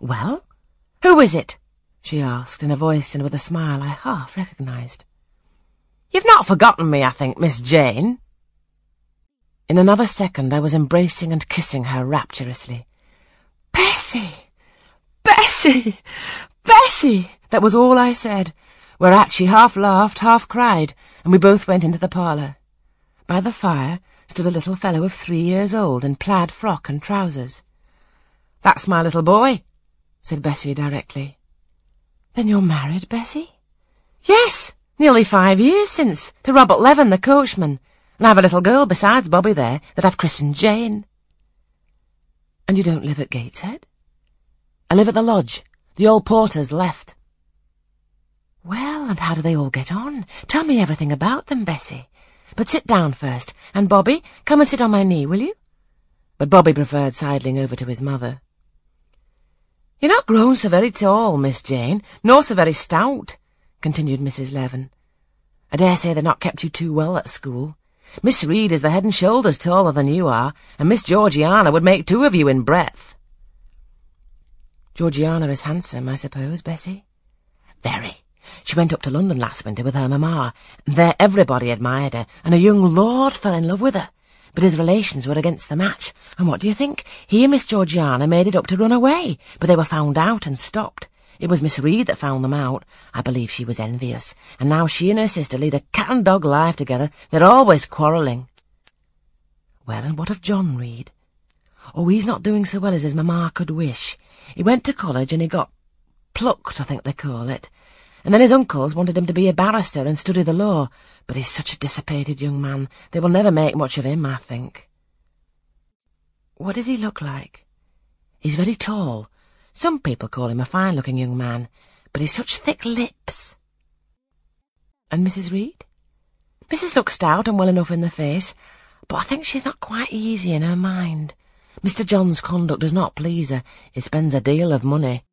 Well, who is it? she asked in a voice and with a smile I half recognised. You've not forgotten me, I think, Miss Jane. In another second I was embracing and kissing her rapturously. Bessie! Bessie! Bessie! That was all I said, whereat she half laughed, half cried, and we both went into the parlour. By the fire stood a little fellow of three years old in plaid frock and trousers. That's my little boy, said Bessie directly. Then you're married, Bessie? Yes, nearly five years since, to Robert Leaven, the coachman, and I've a little girl besides Bobby there that I've christened Jane. And you don't live at Gateshead? I live at the lodge. The old porter's left. Well, and how do they all get on? Tell me everything about them, Bessie. But sit down first, and Bobby, come and sit on my knee, will you? But Bobby preferred sidling over to his mother. You're not grown so very tall, Miss Jane, nor so very stout, continued Mrs. Leaven. I dare say they've not kept you too well at school. Miss Reed is the head and shoulders taller than you are, and Miss Georgiana would make two of you in breadth. Georgiana is handsome, I suppose, Bessie? Very. She went up to London last winter with her mamma, and there everybody admired her, and a young lord fell in love with her. But his relations were against the match, and what do you think? He and Miss Georgiana made it up to run away, but they were found out and stopped. It was Miss Reed that found them out. I believe she was envious, and now she and her sister lead a cat and dog life together. They're always quarrelling. Well, and what of John Reed? Oh, he's not doing so well as his mamma could wish. He went to college and he got plucked, I think they call it. And then his uncles wanted him to be a barrister and study the law, but he's such a dissipated young man, they will never make much of him, I think. What does he look like? He's very tall. Some people call him a fine-looking young man, but he's such thick lips. And Mrs. Reed? Mrs. looks stout and well enough in the face, but I think she's not quite easy in her mind. Mr. John's conduct does not please her. He spends a deal of money.